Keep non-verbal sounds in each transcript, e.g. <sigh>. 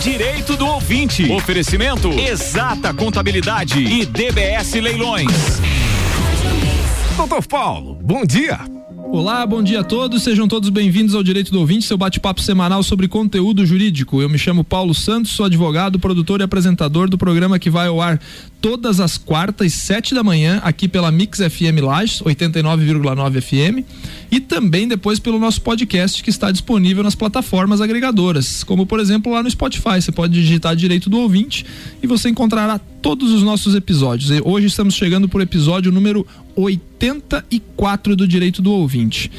Direito do Ouvinte. Oferecimento Exata Contabilidade e DBS Leilões. Doutor Paulo, bom dia. Olá, bom dia a todos. Sejam todos bem-vindos ao Direito do Ouvinte, seu bate-papo semanal sobre conteúdo jurídico. Eu me chamo Paulo Santos, sou advogado, produtor e apresentador do programa que vai ao ar todas as quartas, sete da manhã, aqui pela Mix FM Lages, 89,9 FM, e também depois pelo nosso podcast que está disponível nas plataformas agregadoras, como por exemplo lá no Spotify. Você pode digitar Direito do Ouvinte e você encontrará todos os nossos episódios. Hoje estamos chegando por episódio número 84 do Direito do Ouvinte.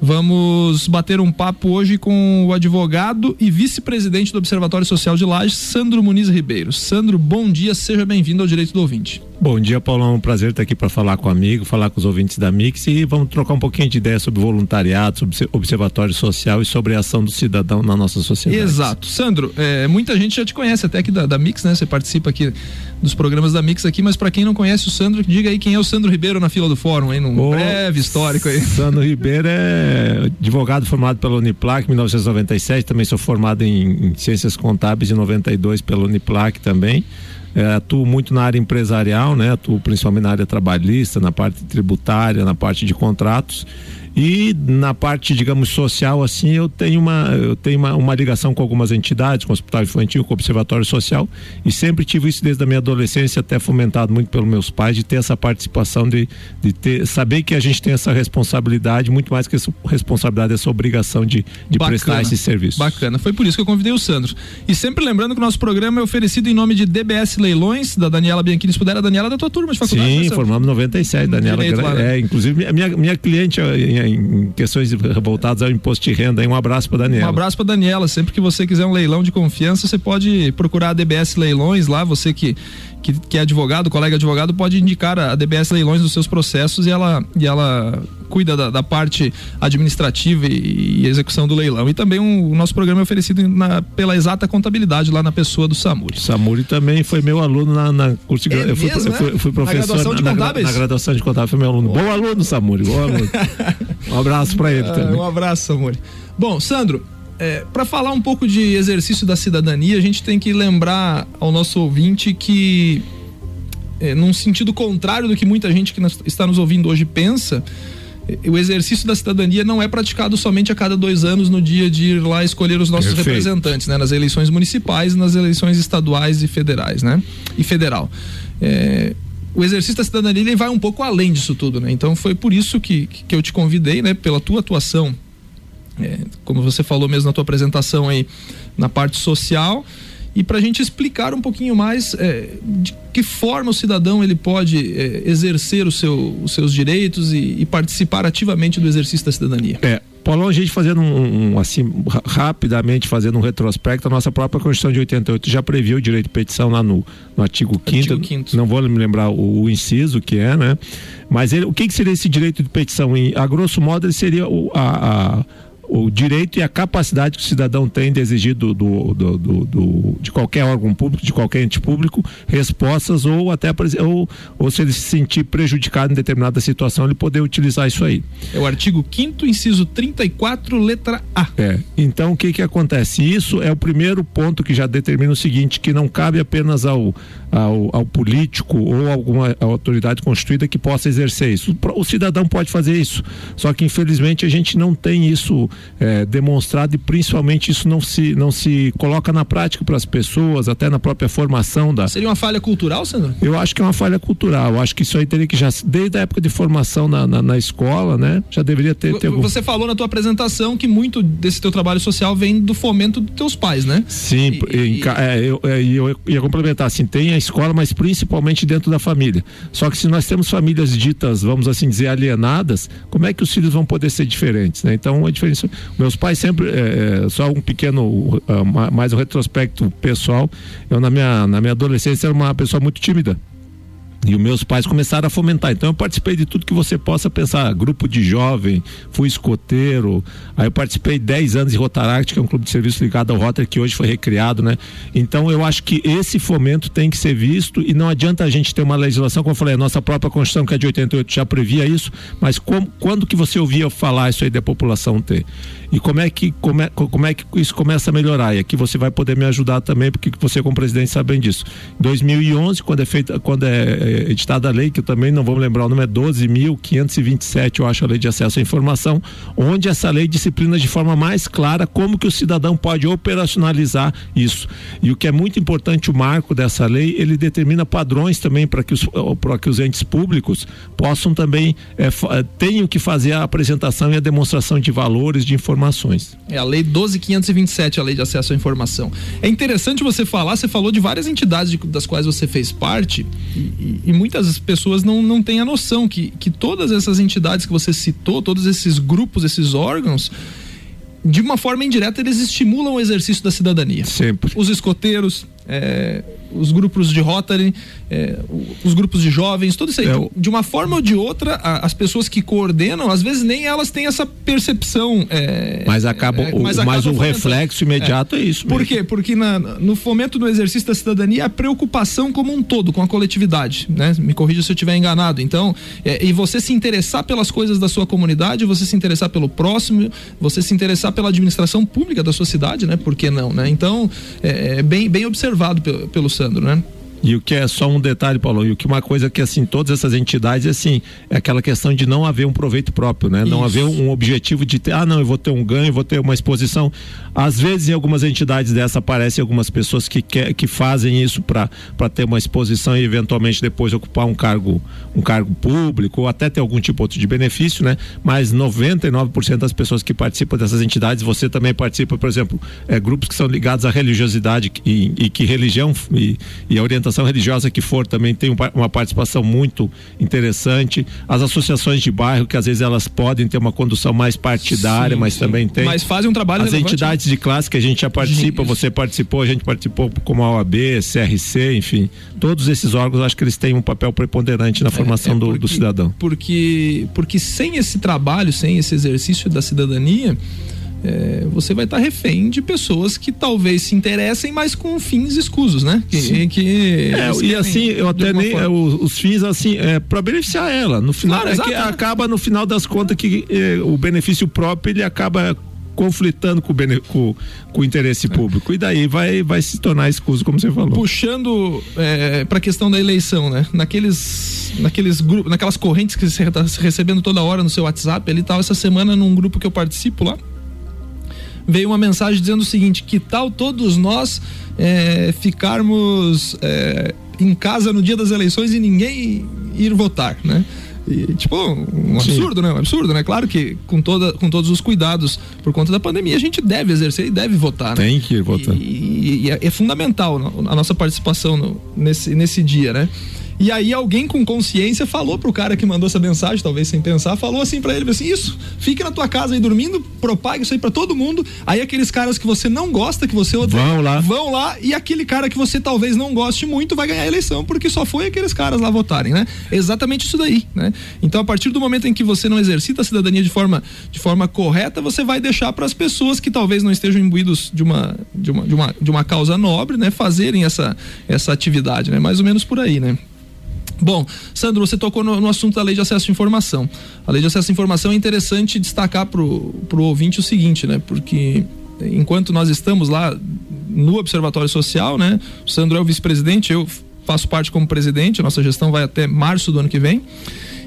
Vamos bater um papo hoje com o advogado e vice-presidente do Observatório Social de Lages, Sandro Muniz Ribeiro. Sandro, bom dia, seja bem-vindo ao Direito do Ouvinte. Bom dia, Paulo. É um prazer estar aqui para falar com o amigo, falar com os ouvintes da Mix e vamos trocar um pouquinho de ideia sobre voluntariado, sobre observatório social e sobre a ação do cidadão na nossa sociedade. Exato. Sandro, é, muita gente já te conhece até aqui da, da Mix, né? Você participa aqui dos programas da Mix aqui, mas para quem não conhece o Sandro, diga aí quem é o Sandro Ribeiro na fila do fórum, aí, num breve histórico aí. <laughs> Sandro Ribeiro é advogado formado pela Uniplac em 1997, também sou formado em, em Ciências Contábeis em 92 pela Uniplac também. É, atuo muito na área empresarial, né? Atuo principalmente na área trabalhista, na parte tributária, na parte de contratos e na parte, digamos, social, assim, eu tenho uma, eu tenho uma, uma ligação com algumas entidades, com o Hospital Infantil, com o Observatório Social, e sempre tive isso desde a minha adolescência, até fomentado muito pelos meus pais, de ter essa participação, de, de ter, saber que a gente tem essa responsabilidade, muito mais que essa responsabilidade, essa obrigação de, de prestar esse serviço. Bacana, foi por isso que eu convidei o Sandro. E sempre lembrando que o nosso programa é oferecido em nome de DBS Leilões, da Daniela Bianchini, se puder, a Daniela é da tua turma de faculdade. Sim, né, formamos 97, Daniela. Lá, né? É, inclusive, minha, minha cliente em questões voltadas ao imposto de renda. Um abraço para Daniela. Um abraço para Daniela. Sempre que você quiser um leilão de confiança, você pode procurar a DBS Leilões lá. Você que, que, que é advogado, colega advogado, pode indicar a DBS Leilões dos seus processos e ela, e ela cuida da, da parte administrativa e, e, execução do leilão. E também um, o nosso programa é oferecido na, pela exata contabilidade lá na pessoa do Samuri. Samuri também foi meu aluno na, na curso de, é eu, fui, mesmo, eu, fui, eu fui professor na graduação, de na, na, na graduação de contábeis, foi meu aluno. Bom aluno, Samuri, bom aluno. <laughs> um abraço para ele também. Um abraço, Samuri. Bom, Sandro, é, para falar um pouco de exercício da cidadania, a gente tem que lembrar ao nosso ouvinte que, é, num sentido contrário do que muita gente que está nos ouvindo hoje pensa, o exercício da cidadania não é praticado somente a cada dois anos no dia de ir lá escolher os nossos Perfeito. representantes, né? Nas eleições municipais, nas eleições estaduais e federais, né? E federal. É, o exercício da cidadania ele vai um pouco além disso tudo, né? Então foi por isso que, que eu te convidei, né? Pela tua atuação, é, como você falou mesmo na tua apresentação aí, na parte social e para a gente explicar um pouquinho mais é, de que forma o cidadão ele pode é, exercer seu, os seus direitos e, e, participar ativamente do exercício da cidadania. É, Paulo, a gente fazendo um, um, assim, rapidamente fazendo um retrospecto, a nossa própria Constituição de 88 já previu o direito de petição lá no, no artigo 5 não vou me lembrar o, o, inciso que é, né? Mas ele, o que, que seria esse direito de petição? Em, a grosso modo, ele seria o, a, a o direito e a capacidade que o cidadão tem de exigir do, do, do, do, de qualquer órgão público, de qualquer ente público, respostas ou até ou, ou se ele se sentir prejudicado em determinada situação, ele poder utilizar isso aí. É o artigo 5 inciso 34, letra A. É. Então o que que acontece? Isso é o primeiro ponto que já determina o seguinte, que não cabe apenas ao, ao, ao político ou alguma autoridade constituída que possa exercer isso. O cidadão pode fazer isso. Só que infelizmente a gente não tem isso é, demonstrado e principalmente isso não se, não se coloca na prática para as pessoas, até na própria formação da. Seria uma falha cultural, Sandro? Eu acho que é uma falha cultural. Eu acho que isso aí teria que já, desde a época de formação na, na, na escoa, né? Já deveria ter. ter Você algum... falou na tua apresentação que muito desse teu trabalho social vem do fomento dos teus pais, né? Sim, e, e... É, eu, é, eu ia complementar assim, tem a escola, mas principalmente dentro da família. Só que se nós temos famílias ditas, vamos assim dizer, alienadas, como é que os filhos vão poder ser diferentes, né? Então a diferença meus pais sempre, é, é, só um pequeno, uh, mais um retrospecto pessoal, eu na minha, na minha adolescência era uma pessoa muito tímida. E os meus pais começaram a fomentar. Então eu participei de tudo que você possa pensar. Grupo de jovem, fui escoteiro. Aí eu participei 10 anos de Rotaract, que é um clube de serviço ligado ao Rotary, que hoje foi recriado, né? Então eu acho que esse fomento tem que ser visto e não adianta a gente ter uma legislação, como eu falei, a nossa própria Constituição, que é de 88, já previa isso, mas como, quando que você ouvia falar isso aí da população ter? E como é que como é, como é que isso começa a melhorar? E aqui você vai poder me ajudar também, porque você como presidente sabe bem disso. Em 2011, quando é feita, quando é, é editada a lei, que eu também não vou lembrar o nome, é 12.527, eu acho a lei de acesso à informação, onde essa lei disciplina de forma mais clara como que o cidadão pode operacionalizar isso. E o que é muito importante, o marco dessa lei, ele determina padrões também para que os que os entes públicos possam também é, tenham que fazer a apresentação e a demonstração de valores, de informações informações. É a lei 12527, a lei de acesso à informação. É interessante você falar, você falou de várias entidades de, das quais você fez parte e, e, muitas pessoas não, não têm a noção que, que todas essas entidades que você citou, todos esses grupos, esses órgãos, de uma forma indireta, eles estimulam o exercício da cidadania. Sempre. Os escoteiros, é, os grupos de Rotary, é, os grupos de jovens, tudo isso aí. É, de uma forma ou de outra, a, as pessoas que coordenam, às vezes nem elas têm essa percepção. É, mas acaba, é, mas, mas o reflexo imediato é, isso. Mesmo. Por quê? Porque na, no fomento do exercício da cidadania, a preocupação como um todo, com a coletividade, né? Me corrija se eu estiver enganado. Então, é, e você se interessar pelas coisas da sua comunidade, você se interessar pelo próximo, você se interessar pela administração pública da sua cidade, né? Por que não, né? Então, é, é bem, bem observado pelo, pelo Sandro, né? E o que é só um detalhe, Paulo, e o que uma coisa que assim, todas essas entidades, assim, é aquela questão de não haver um proveito próprio, né? Não haver um objetivo de ter, ah, não, eu vou ter um ganho, vou ter uma exposição. Às vezes, em algumas entidades dessa aparecem algumas pessoas que quer, que fazem isso para ter uma exposição e eventualmente depois ocupar um cargo, um cargo público ou até ter algum tipo outro de benefício, né? Mas 99% das pessoas que participam dessas entidades, você também participa, por exemplo, é, grupos que são ligados à religiosidade e, e que religião e, e a orientação organização religiosa que for também tem uma participação muito interessante. As associações de bairro, que às vezes elas podem ter uma condução mais partidária, sim, mas sim. também tem. Mas fazem um trabalho As relevante. entidades de classe que a gente já participa, você participou, a gente participou como a OAB, CRC, enfim. Todos esses órgãos, acho que eles têm um papel preponderante na é, formação é, é porque, do, do cidadão. Porque, porque sem esse trabalho, sem esse exercício da cidadania, é, você vai estar tá refém de pessoas que talvez se interessem, mas com fins escusos, né? Que, que é, e assim, eu até nem é, os, os, fins assim é para beneficiar ela. No final claro, é que acaba no final das contas que é, o benefício próprio ele acaba conflitando com o, bene, com, com o interesse público. E daí vai, vai se tornar escuso, como você falou. Puxando é, para a questão da eleição, né? Naqueles, naqueles grupos, naquelas correntes que você está recebendo toda hora no seu WhatsApp, ele estava essa semana num grupo que eu participo lá veio uma mensagem dizendo o seguinte: que tal todos nós é, ficarmos é, em casa no dia das eleições e ninguém ir votar, né? E, tipo, um absurdo, Sim. né? Um absurdo, né? Claro que com, toda, com todos os cuidados por conta da pandemia, a gente deve exercer e deve votar, né? Tem que ir votar. E, e, e é, é, fundamental a nossa participação no, nesse, nesse dia, né? E aí alguém com consciência falou pro cara que mandou essa mensagem, talvez sem pensar, falou assim para ele, assim, isso, fique na tua casa aí dormindo, propague isso aí para todo mundo. Aí aqueles caras que você não gosta, que você odeia, vão lá. Vão lá e aquele cara que você talvez não goste muito vai ganhar a eleição, porque só foi aqueles caras lá votarem, né? Exatamente isso daí, né? Então a partir do momento em que você não exercita a cidadania de forma de forma correta, você vai deixar para as pessoas que talvez não estejam imbuídos de uma de uma, de uma de uma causa nobre, né, fazerem essa essa atividade, né? Mais ou menos por aí, né? Bom, Sandro, você tocou no, no, assunto da lei de acesso à informação. A lei de acesso à informação é interessante destacar para o ouvinte o seguinte, né? Porque enquanto nós estamos lá no Observatório Social, né? O Sandro é o vice-presidente, eu faço parte como presidente, a nossa gestão vai até março do ano que vem.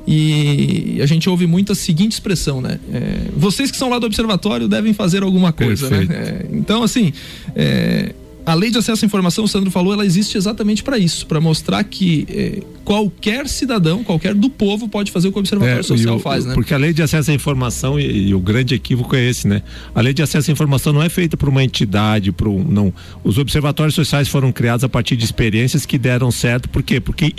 E a gente ouve muito a seguinte expressão, né? É, vocês que são lá do observatório devem fazer alguma coisa, né? Perfeito. né? É, então, assim, é, a lei de acesso à informação, o Sandro falou, ela existe exatamente para isso, para mostrar que eh, qualquer cidadão, qualquer do povo pode fazer o que o Observatório é, Social o, faz, né? Porque a lei de acesso à informação e, e, o grande equívoco é esse, né? A lei de acesso à informação não é feita por uma entidade, por um, não. Os observatórios sociais foram criados a partir de experiências que deram certo, por quê? Porque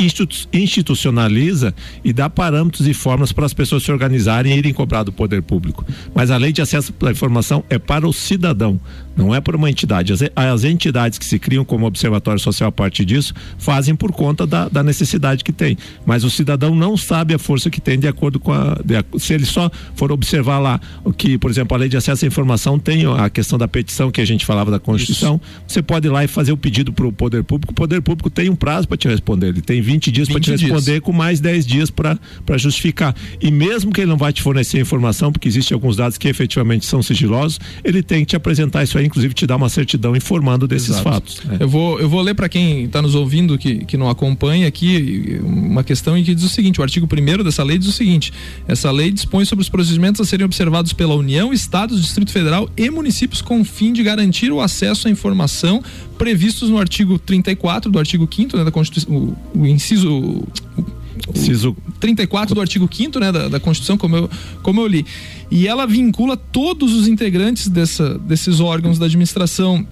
institucionaliza e dá parâmetros e formas para as pessoas se organizarem e irem cobrar do poder público. Mas a lei de acesso à informação é para o cidadão não é por uma entidade. As, as entidades que se criam como observatório social a partir disso fazem por conta da, da necessidade que tem. Mas o cidadão não sabe a força que tem de acordo com a. De, se ele só for observar lá o que, por exemplo, a lei de acesso à informação tem a questão da petição que a gente falava da Constituição, Isso. você pode ir lá e fazer o pedido para o poder público. O poder público tem um prazo para te responder. Ele tem 20 dias para te responder dias. com mais 10 dias para justificar. E mesmo que ele não vai te fornecer informação, porque existem alguns dados que efetivamente são sigilosos, ele tem que te apresentar isso aí, inclusive te dar uma certidão informando desses Exato. fatos. É. Eu, vou, eu vou ler para quem está nos ouvindo que, que não acompanha aqui uma questão em que diz o seguinte: o artigo 1 dessa lei diz o seguinte: essa lei dispõe sobre os procedimentos a serem observados pela União, Estados, Distrito Federal e municípios com fim de garantir o acesso à informação previstos no artigo 34 do artigo 5 né, da Constituição, o, o inciso o, Inciso 34 do artigo 5 né, da, da, Constituição, como eu, como eu li. E ela vincula todos os integrantes dessa, desses órgãos da administração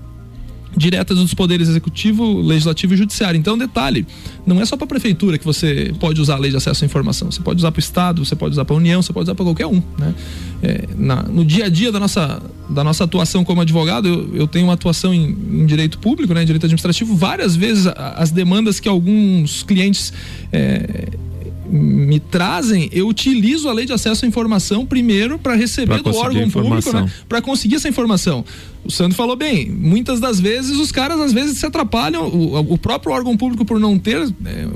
diretas dos poderes executivo, legislativo e judiciário. Então, detalhe, não é só para a prefeitura que você pode usar a lei de acesso à informação. Você pode usar para o estado, você pode usar para a União, você pode usar para qualquer um. Né? É, na, no dia a dia da nossa, da nossa atuação como advogado, eu, eu tenho uma atuação em, em, direito público, né, em direito administrativo. Várias vezes as demandas que alguns clientes é, me trazem, eu utilizo a lei de acesso à informação primeiro para receber pra do órgão público, né, para conseguir essa informação. O Sandro falou bem, muitas das vezes os caras às vezes se atrapalham, o, o próprio órgão público por não ter é,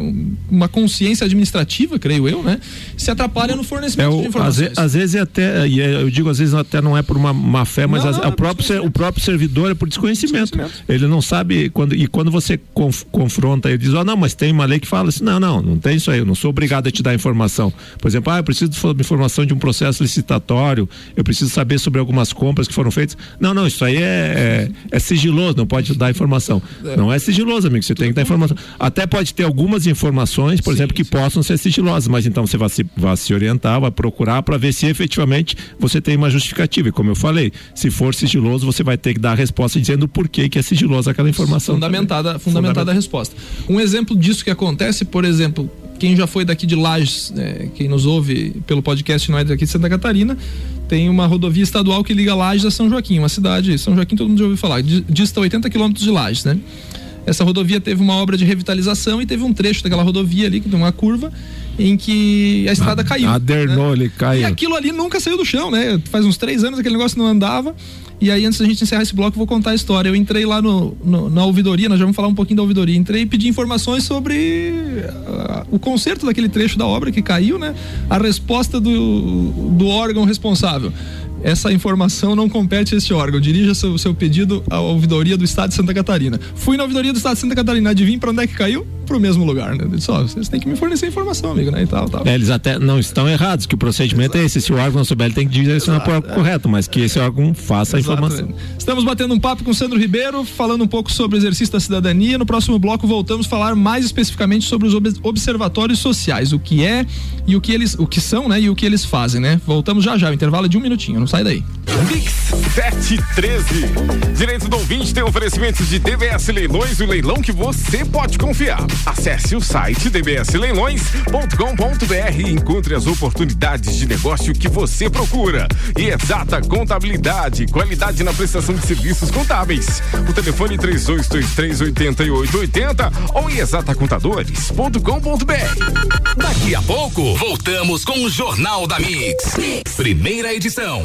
uma consciência administrativa, creio eu, né? Se atrapalha no fornecimento é o, de informações. Às, às vezes é até, e é, eu digo às vezes até não é por uma má fé, mas não, as, não, o, próprio, o próprio servidor é por desconhecimento. desconhecimento. Ele não sabe, quando, e quando você conf, confronta, ele diz, ó, oh, não, mas tem uma lei que fala assim, não, não, não tem isso aí, eu não sou obrigado a te dar informação. Por exemplo, ah, eu preciso de informação de um processo licitatório, eu preciso saber sobre algumas compras que foram feitas. Não, não, isso aí é, é, é sigiloso, não pode dar informação. É. Não é sigiloso, amigo, você tem que dar informação. Até pode ter algumas informações, por sim, exemplo, que sim. possam ser sigilosas, mas então você vai se, vai se orientar, vai procurar para ver se efetivamente você tem uma justificativa. E como eu falei, se for sigiloso, você vai ter que dar a resposta dizendo por que, que é sigilosa aquela informação. Fundamentada, fundamentada a resposta. Um exemplo disso que acontece, por exemplo, quem já foi daqui de Lages, né, quem nos ouve pelo podcast não é daqui de Santa Catarina, tem uma rodovia estadual que liga Lages a São Joaquim, uma cidade, São Joaquim todo mundo já ouviu falar, dista 80 quilômetros de Lages, né? Essa rodovia teve uma obra de revitalização e teve um trecho daquela rodovia ali, que tem uma curva, em que a estrada a, caiu. Adernou, né? ele caiu. E aquilo ali nunca saiu do chão, né? Faz uns três anos aquele negócio não andava. E aí, antes da gente encerrar esse bloco, eu vou contar a história. Eu entrei lá no, no, na ouvidoria, nós já vamos falar um pouquinho da ouvidoria. Entrei e pedi informações sobre uh, o conserto daquele trecho da obra que caiu, né? A resposta do, do órgão responsável essa informação não compete a este órgão. Dirija seu, seu pedido à ouvidoria do Estado de Santa Catarina. Fui na ouvidoria do Estado de Santa Catarina, adivinha para onde é que caiu? Pro mesmo lugar, né? Disse, ó, vocês têm que me fornecer informação, amigo, né? E tal, tal. É, eles até não estão errados, que o procedimento Exato. é esse. Se o órgão souber, ele tem que direcionar para o é. correto, mas que esse órgão faça a informação. Estamos batendo um papo com o Sandro Ribeiro, falando um pouco sobre o exercício da cidadania. No próximo bloco voltamos a falar mais especificamente sobre os observatórios sociais, o que é e o que eles, o que são, né? E o que eles fazem, né? Voltamos já já, o intervalo de um minutinho, sai daí. Mix 713. Direito do ouvinte tem oferecimentos de DBS Leilões, o leilão que você pode confiar. Acesse o site dbsleilões.com.br e encontre as oportunidades de negócio que você procura. E exata contabilidade, qualidade na prestação de serviços contábeis. O telefone 32238880 ou em exatacontadores.com.br. Daqui a pouco, voltamos com o Jornal da mix. Primeira edição.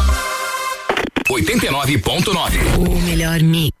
89.9. O melhor mix.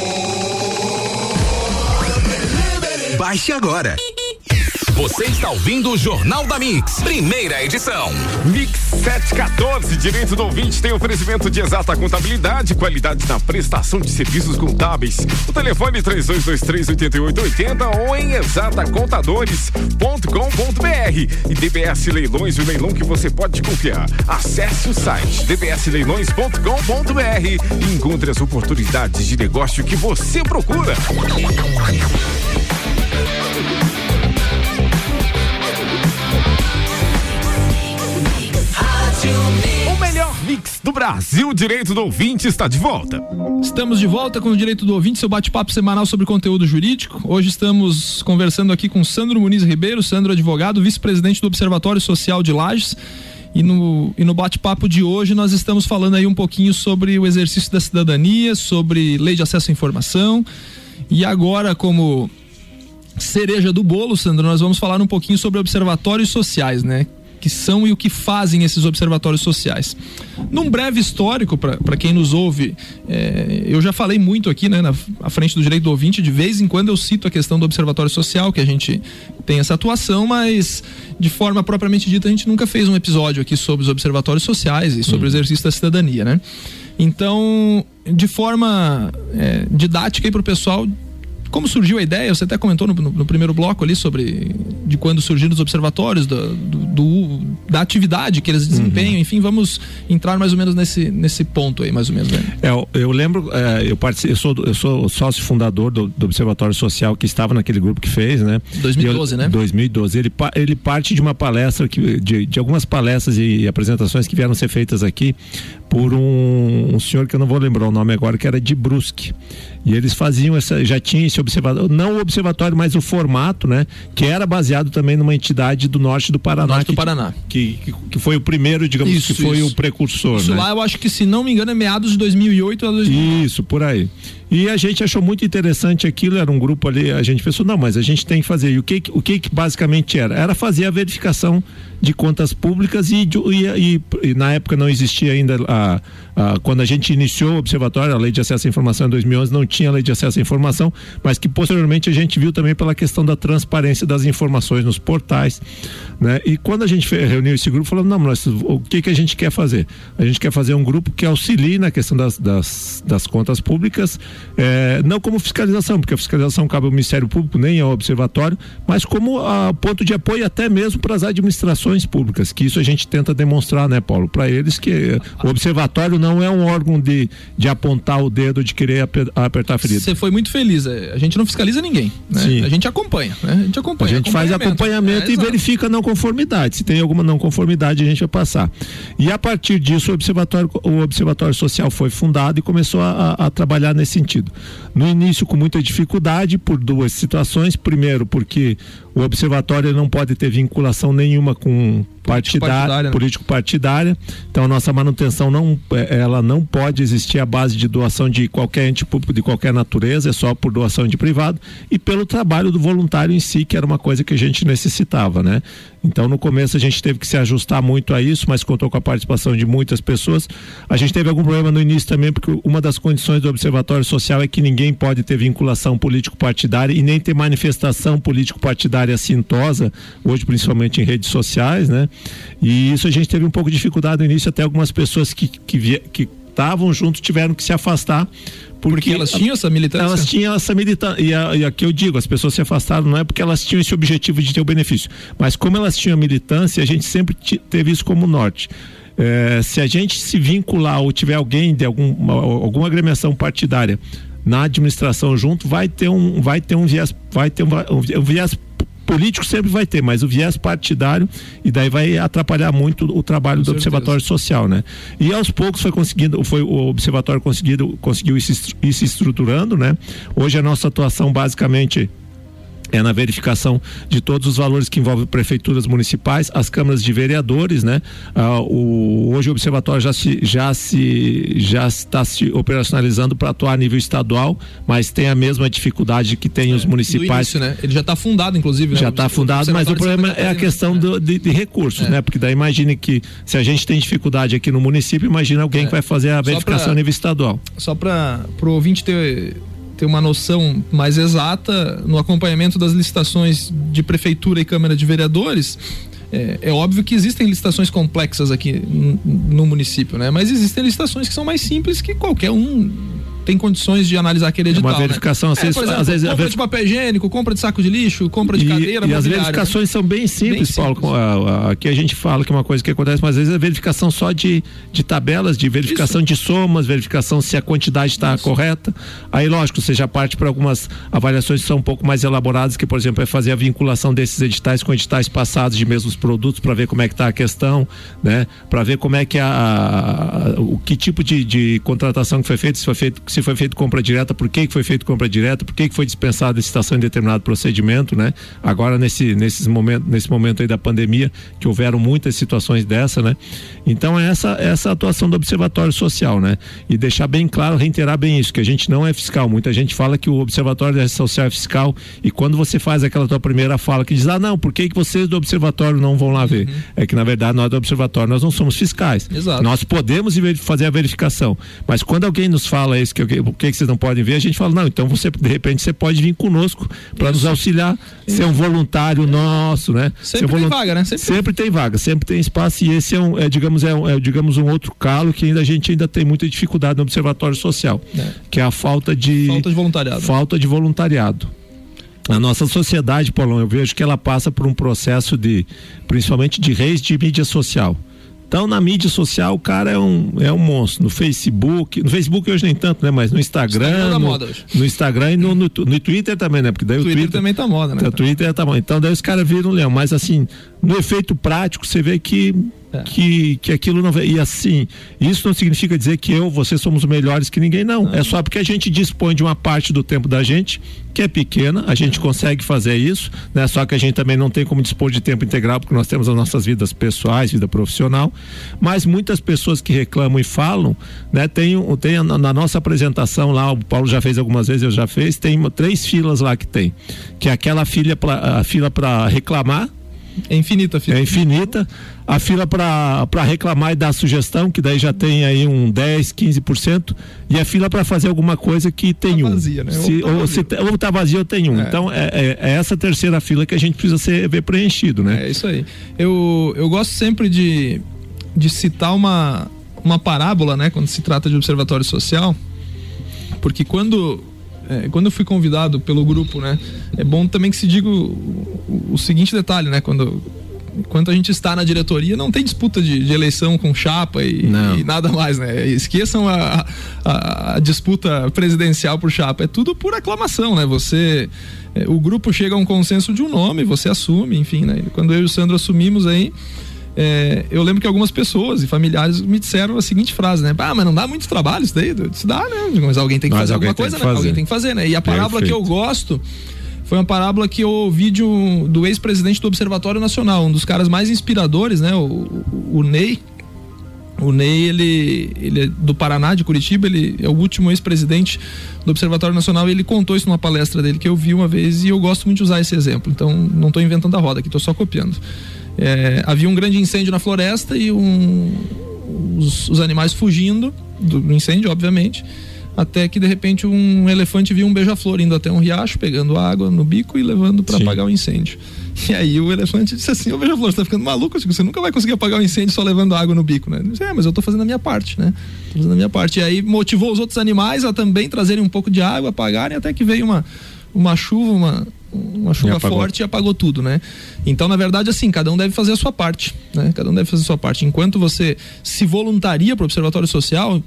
Baixe agora. Você está ouvindo o Jornal da Mix, primeira edição. Mix 714, direito do ouvinte, tem oferecimento de exata contabilidade, qualidade na prestação de serviços contábeis. O telefone 32238880 ou em exatacontadores.com.br. E DBS Leilões, o leilão que você pode confiar. Acesse o site dbsleilões.com.br e encontre as oportunidades de negócio que você procura. O melhor mix do Brasil, direito do ouvinte, está de volta. Estamos de volta com o Direito do Ouvinte, seu bate-papo semanal sobre conteúdo jurídico. Hoje estamos conversando aqui com Sandro Muniz Ribeiro, Sandro advogado, vice-presidente do Observatório Social de Lages. E no, e no bate-papo de hoje nós estamos falando aí um pouquinho sobre o exercício da cidadania, sobre lei de acesso à informação. E agora, como cereja do bolo, Sandro, nós vamos falar um pouquinho sobre observatórios sociais, né? Que são e o que fazem esses observatórios sociais. Num breve histórico, para quem nos ouve, é, eu já falei muito aqui, né, na à frente do direito do ouvinte, de vez em quando eu cito a questão do observatório social, que a gente tem essa atuação, mas de forma propriamente dita, a gente nunca fez um episódio aqui sobre os observatórios sociais e sobre hum. o exercício da cidadania, né? Então, de forma é, didática para o pessoal como surgiu a ideia? Você até comentou no, no, no primeiro bloco ali sobre de quando surgiram os observatórios, do, do da atividade que eles desempenham, uhum. enfim, vamos entrar mais ou menos nesse, nesse ponto aí, mais ou menos. Né? É, eu, eu lembro, é, eu, eu, sou, eu sou sócio fundador do, do, Observatório Social que estava naquele grupo que fez, né? 2012, eu, né? 2012. Ele, ele parte de uma palestra, que, de, de algumas palestras e apresentações que vieram ser feitas aqui por um, um, senhor que eu não vou lembrar o nome agora, que era de Brusque. E eles faziam essa, já tinha esse observatório, não o observatório, mas o formato, né? Que era baseado também numa entidade do norte do Paraná. Norte do Paraná. Que, que, que, foi o primeiro, digamos, isso, que foi isso. o precursor. Isso né? lá eu acho que, se não me engano, é meados de 2008 a 2009. Isso, por aí. E a gente achou muito interessante aquilo, era um grupo ali, a gente pensou, não, mas a gente tem que fazer. E o que, o que, basicamente era? Era fazer a verificação de contas públicas e, e, e, e na época não existia ainda a, a, quando a gente iniciou o observatório, a lei de acesso à informação em 2011 não tinha lei de acesso à informação, mas que posteriormente a gente viu também pela questão da transparência das informações nos portais, né? E quando a gente reuniu esse grupo, falou, não, nós, o que que a gente quer fazer? A gente quer fazer um grupo que auxilie na questão das, das, das contas públicas, é, não como fiscalização, porque a fiscalização cabe ao Ministério Público, nem ao Observatório, mas como a ponto de apoio até mesmo para as administrações públicas, que isso a gente tenta demonstrar, né, Paulo, para eles que o Observatório não é um órgão de, de apontar o dedo, de querer apertar a ferida. Você foi muito feliz. É, a gente não fiscaliza ninguém, né? A gente acompanha, né? A gente acompanha. A gente faz acompanhamento é, e verifica a não conformidade. Se tem alguma não conformidade, a gente vai passar. E a partir disso, o Observatório, o Observatório Social foi fundado e começou a, a trabalhar nesse sentido. No início, com muita dificuldade, por duas situações. Primeiro, porque o observatório não pode ter vinculação nenhuma com partidária, né? político partidária. Então a nossa manutenção não, é, ela não pode existir à base de doação de qualquer ente público de qualquer natureza, é só por doação de privado e pelo trabalho do voluntário em si, que era uma coisa que a gente necessitava, né? Então no começo a gente teve que se ajustar muito a isso, mas contou com a participação de muitas pessoas. A gente teve algum problema no início também, porque uma das condições do observatório social é que ninguém pode ter vinculação político partidária e nem ter manifestação político partidária assintosa, hoje principalmente em redes sociais, né? E isso a gente teve um pouco de dificuldade no início, até algumas pessoas que que que estavam juntos tiveram que se afastar porque, porque, elas tinham essa militância? Elas tinham essa militância. E, a, e aqui eu digo, as pessoas se afastaram não é porque elas tinham esse objetivo de ter o benefício, mas como elas tinham militância, a gente sempre teve isso como norte. É, se a gente se vincular ou tiver alguém de algum, uma, alguma agremiação partidária na administração junto, vai ter um, vai ter um viés, vai ter um, um viés político sempre vai ter, mas o viés partidário e daí vai atrapalhar muito o trabalho Com do certeza. Observatório Social, né? E aos poucos foi conseguindo, foi o Observatório conseguido, conseguiu ir se, ir se estruturando, né? Hoje a nossa atuação basicamente é na verificação de todos os valores que envolvem prefeituras municipais, as câmaras de vereadores, né? Ah, o, hoje o observatório já se já se já está se operacionalizando para atuar a nível estadual, mas tem a mesma dificuldade que tem é, os municipais. Início, né? Ele já está fundado, inclusive. Né? Já está fundado, mas o problema é a questão do, de, de, recursos, é. né? Porque daí imagine que se a gente tem dificuldade aqui no município, imagina alguém é. que vai fazer a verificação pra, a nível estadual. Só para o ouvinte ter ter uma noção mais exata no acompanhamento das licitações de prefeitura e Câmara de Vereadores, é, é, óbvio que existem licitações complexas aqui no município, né? Mas existem licitações que são mais simples que qualquer um tem condições de analisar aquele edital. Uma né? verificação, né? é, exemplo, às vezes, compra de papel higiênico, compra de saco de lixo, compra de e, cadeira. E as verificações né? são bem simples, bem Paulo. Aqui a gente fala que é uma coisa que acontece, mas às vezes é verificação só de, de tabelas, de verificação Isso. de somas, verificação se a quantidade está correta. Aí, lógico, você já parte para algumas avaliações que são um pouco mais elaboradas, que, por exemplo, é fazer a vinculação desses editais com editais passados de mesmos produtos para ver como é que está a questão, né? Para ver como é que a, a, o que tipo de, de contratação que foi feita, se foi feito se foi feito compra direta, por que, que foi feito compra direta, por que, que foi dispensada a licitação em determinado procedimento, né? Agora nesse, nesses momento, nesse momento aí da pandemia, que houveram muitas situações dessa, né? Então é essa, essa atuação do Observatório Social, né? E deixar bem claro, reiterar bem isso, que a gente não é fiscal. Muita gente fala que o Observatório Social é fiscal e quando você faz aquela tua primeira fala que diz, ah, não, por que, que vocês do Observatório não vão lá ver? Uhum. É que na verdade nós do Observatório nós não somos fiscais. Exato. Nós podemos fazer a verificação, mas quando alguém nos fala isso, que que, o que, que vocês não podem ver, a gente fala, não, então você, de repente, você pode vir conosco para nos auxiliar, Isso. ser um voluntário nosso, né? Sempre tem vaga, né? Sempre, sempre tem vaga, sempre tem espaço e esse é um, é, digamos, é, um, é, digamos, um outro calo que ainda a gente ainda tem muita dificuldade no observatório social, é. que é a falta de falta de voluntariado. Falta de voluntariado. A nossa sociedade, Paulão, eu vejo que ela passa por um processo de, principalmente de reis de mídia social. Então, na mídia social, o cara é um, é um monstro. No Facebook, no Facebook hoje nem tanto, né? Mas no Instagram. Instagram tá no, moda hoje. no Instagram e no, no, no, Twitter também, né? Porque daí o Twitter, Twitter também tá moda, né? O Twitter tá moda. Então, daí os caras viram leão. Mas assim, no efeito prático, você vê que é. que, que aquilo não e assim isso não significa dizer que eu você somos melhores que ninguém não. não. é só porque a gente dispõe de uma parte do tempo da gente que é pequena a gente é. consegue fazer isso né só que a gente também não tem como dispor de tempo integral porque nós temos as nossas vidas pessoais vida profissional mas muitas pessoas que reclamam e falam né tem, tem na nossa apresentação lá o Paulo já fez algumas vezes eu já fez tem três filas lá que tem que é aquela fila pra, a fila para reclamar é infinita a fila. É infinita. A fila para reclamar e dar sugestão, que daí já tem aí um 10, 15%. E a fila para fazer alguma coisa que tem tá um. Vazia, né? Se, ou, tá se, ou tá vazio ou tem um. É. Então é, é, é, essa terceira fila que a gente precisa ser, ver preenchido, né? É isso aí. Eu, eu gosto sempre de, de citar uma, uma parábola, né? Quando se trata de observatório social. Porque quando é, quando eu fui convidado pelo grupo, né, é bom também que se diga o, o, o seguinte detalhe, né, quando enquanto a gente está na diretoria, não tem disputa de, de eleição com chapa e, e, nada mais, né? Esqueçam a, a, a, disputa presidencial por chapa, é tudo por aclamação, né? Você, é, o grupo chega a um consenso de um nome, você assume, enfim, né? Quando eu e o Sandro assumimos aí, é, eu lembro que algumas pessoas e familiares me disseram a seguinte frase, né? Ah, mas não dá muito trabalho isso daí? Disse, dá, né? Mas alguém tem que mas fazer alguma coisa, né? Alguém tem que fazer, né? E a parábola Perfeito. que eu gosto foi uma parábola que eu ouvi de um, do ex-presidente do Observatório Nacional, um dos caras mais inspiradores, né? O, o, o Ney. O Ney, ele, ele é do Paraná, de Curitiba, ele é o último ex-presidente do Observatório Nacional e ele contou isso numa palestra dele que eu vi uma vez e eu gosto muito de usar esse exemplo. Então, não estou inventando a roda aqui, estou só copiando. É, havia um grande incêndio na floresta e um, os, os, animais fugindo do incêndio, obviamente, até que de repente um elefante viu um beija-flor indo até um riacho, pegando água no bico e levando para apagar o incêndio. <laughs> E aí o elefante disse assim: Ô beija-flor, você tá ficando maluco? Você nunca vai conseguir apagar o incêndio só levando água no bico, né? Ele disse, é, mas eu tô fazendo a minha parte, né? Tô fazendo a minha parte. E aí motivou os outros animais a também trazerem um pouco de água, apagarem, até que veio uma, uma chuva, uma, uma chuva forte e apagou tudo, né? Então, na verdade, assim, cada um deve fazer a sua parte, né? Cada um deve fazer a sua parte. Enquanto você se voluntaria para o Observatório Social,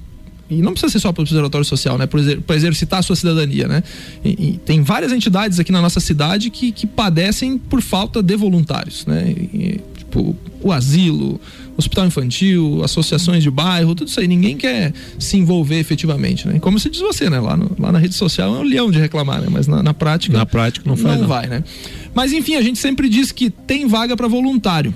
e não precisa ser só para o observatório social, né? Para exercitar a sua cidadania, né? E, e, tem várias entidades aqui na nossa cidade que, que padecem por falta de voluntários, né? E, tipo, o asilo, hospital infantil, associações de bairro, tudo isso aí. Ninguém quer se envolver efetivamente, né? Como se diz você, né? Lá, no, lá na rede social é um leão de reclamar, né? Mas na, na prática. Na prática não faz. Não, não vai, né? Mas enfim, a gente sempre diz que tem vaga para voluntário.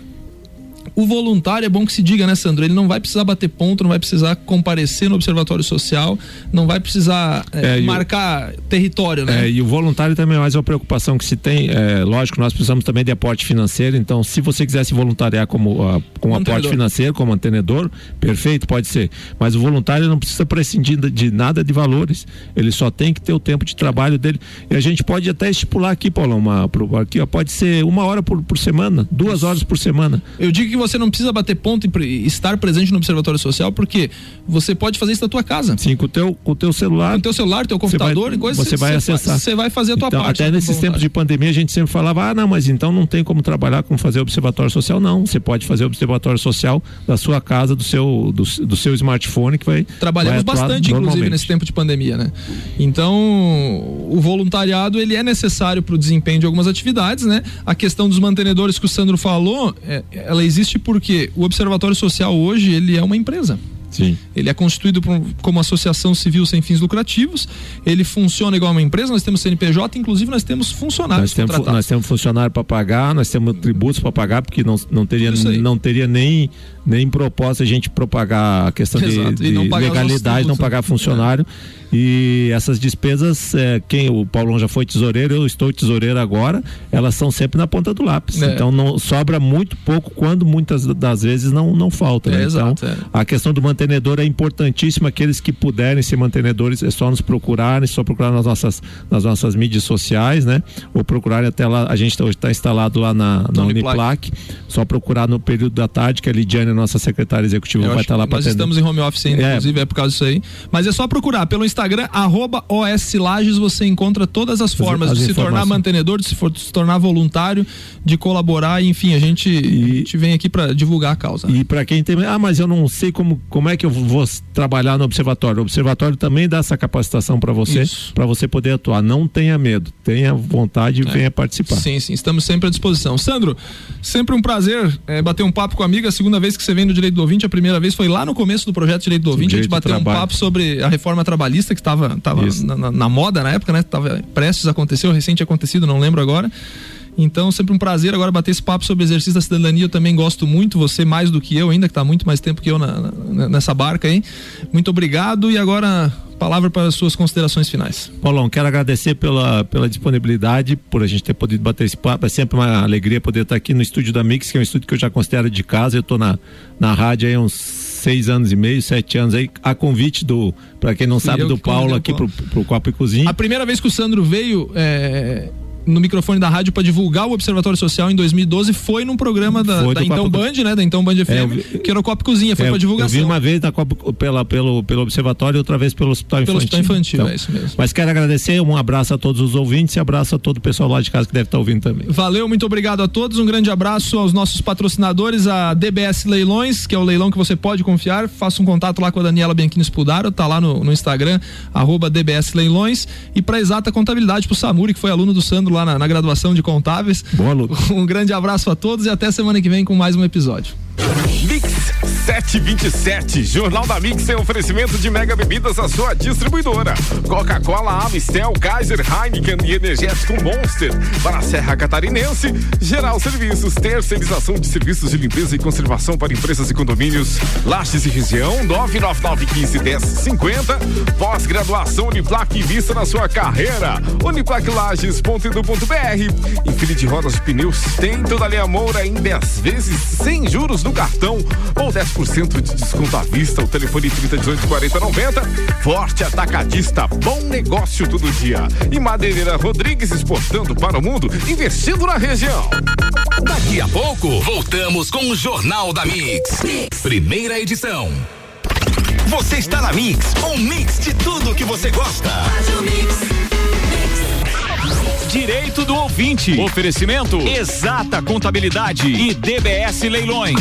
O voluntário é bom que se diga, né, Sandro? Ele não vai precisar bater ponto, não vai precisar comparecer no observatório social, não vai precisar é, é, marcar o, território, né? É, e o voluntário também é mais uma preocupação que se tem. É, lógico, nós precisamos também de aporte financeiro, então se você quiser se voluntariar como, uh, com aporte financeiro, como mantenedor, perfeito, pode ser. Mas o voluntário não precisa prescindir de nada de valores, ele só tem que ter o tempo de trabalho dele. E a gente pode até estipular aqui, Paulo, uma, aqui, ó, pode ser uma hora por, por semana, duas horas por semana. Eu digo que você não precisa bater ponto e estar presente no Observatório Social, porque você pode fazer isso da tua casa. Sim, com o teu, com o teu celular. Com o teu celular, teu computador vai, e coisas Você vai acessar. Você vai fazer a tua então, parte. Até nesses tempos de pandemia a gente sempre falava, ah, não, mas então não tem como trabalhar com fazer Observatório Social. Não, você pode fazer Observatório Social da sua casa, do seu, do, do seu smartphone que vai. Trabalhamos vai bastante, inclusive, nesse tempo de pandemia, né? Então, o voluntariado ele é necessário para o desempenho de algumas atividades, né? A questão dos mantenedores que o Sandro falou, é, ela existe porque o Observatório Social hoje ele é uma empresa. Sim. Ele é constituído por, como associação civil sem fins lucrativos. Ele funciona igual uma empresa. Nós temos CNPJ, inclusive nós temos funcionários. Nós temos, nós temos funcionário para pagar, nós temos tributos para pagar, porque não, não teria, não teria nem, nem proposta a gente propagar a questão Exato. de, de não legalidade, não pagar funcionário. É. E essas despesas, é, quem o Paulão já foi tesoureiro, eu estou tesoureiro agora, elas são sempre na ponta do lápis. É. Então não sobra muito pouco quando muitas das vezes não não falta. Né? É, então exato, a questão do mantenedor é importantíssima. Aqueles que puderem ser mantenedores é só nos procurarem, só procurar nas nossas nas nossas mídias sociais, né? Ou procurarem até lá. A gente hoje está instalado lá na, na Uniplac. Uniplac. Só procurar no período da tarde que a Lidiane, nossa secretária executiva, eu vai estar tá lá para atender. Nós estamos em home office ainda, é. inclusive é por causa disso aí. Mas é só procurar pelo Instagram Instagram, arroba OS Lages, você encontra todas as formas as de se tornar mantenedor, de se, for, de se, tornar voluntário, de colaborar, enfim, a gente, e, a gente vem aqui para divulgar a causa. E para quem tem, ah, mas eu não sei como, como é que eu vou trabalhar no observatório. O observatório também dá essa capacitação para você, para você poder atuar. Não tenha medo, tenha vontade e é. venha participar. Sim, sim, estamos sempre à disposição. Sandro, sempre um prazer é, bater um papo com a amiga. A segunda vez que você vem no Direito do Ouvinte, a primeira vez foi lá no começo do projeto Direito do Ouvinte, a gente bateu um papo sobre a reforma trabalhista que estava tava na, na, na, moda na época, né? Tava prestes a acontecer, ou recente acontecido, não lembro agora. Então, sempre um prazer agora bater esse papo sobre exercício da cidadania. Eu também gosto muito, você mais do que eu, ainda que está muito mais tempo que eu na, na, nessa barca aí. Muito obrigado e agora palavra para as suas considerações finais. Paulão, quero agradecer pela, pela disponibilidade, por a gente ter podido bater esse papo. É sempre uma alegria poder estar aqui no estúdio da Mix, que é um estúdio que eu já considero de casa. Eu estou na, na rádio aí uns seis anos e meio, sete anos aí, a convite do, para quem não Fui sabe, do Paulo aqui pro, pro Copa e Cozinha. A primeira vez que o Sandro veio, é, no microfone da rádio para divulgar o Observatório Social em 2012 foi num programa da, da então Band, né? Da então Band FM, é, vi, que era o Copa Cozinha, foi é, para divulgação. Eu vi uma vez da Copa, pela, pelo, pelo Observatório e outra vez pelo Hospital pelo Infantil. Hospital Infantil, então, é isso mesmo. Mas quero agradecer, um abraço a todos os ouvintes e abraço a todo o pessoal lá de casa que deve estar tá ouvindo também. Valeu, muito obrigado a todos, um grande abraço aos nossos patrocinadores, a DBS Leilões, que é o leilão que você pode confiar, faça um contato lá com a Daniela Bianchini Spudaro, tá lá no, no Instagram, arroba DBS Leilões, e para exata contabilidade pro Samuri, que foi aluno do Sandro lá na, na graduação de contábeis. Boa, Lucas. <laughs> Um grande abraço a todos e até semana que vem com mais um episódio. Mix 727, Jornal da Mix tem oferecimento de mega bebidas à sua distribuidora. Coca-Cola, Amistel, Kaiser, Heineken e Energético Monster. Para a Serra Catarinense, Geral Serviços, terceirização de serviços de limpeza e conservação para empresas e condomínios. Lages e região, 999151050. Pós-graduação Uniplac vista na sua carreira. Uniplaclages.edu.br. Infinite rodas de pneus tem toda a linha Moura em 10 vezes sem juros no cartão ou 10% de desconto à vista. O telefone 3018 40 90. Forte Atacadista, bom negócio todo dia. E Madeireira Rodrigues exportando para o mundo, investindo na região. Daqui a pouco, voltamos com o Jornal da mix. mix. Primeira edição. Você está na Mix, um mix de tudo que você gosta. Direito do ouvinte. Oferecimento Exata Contabilidade e DBS Leilões.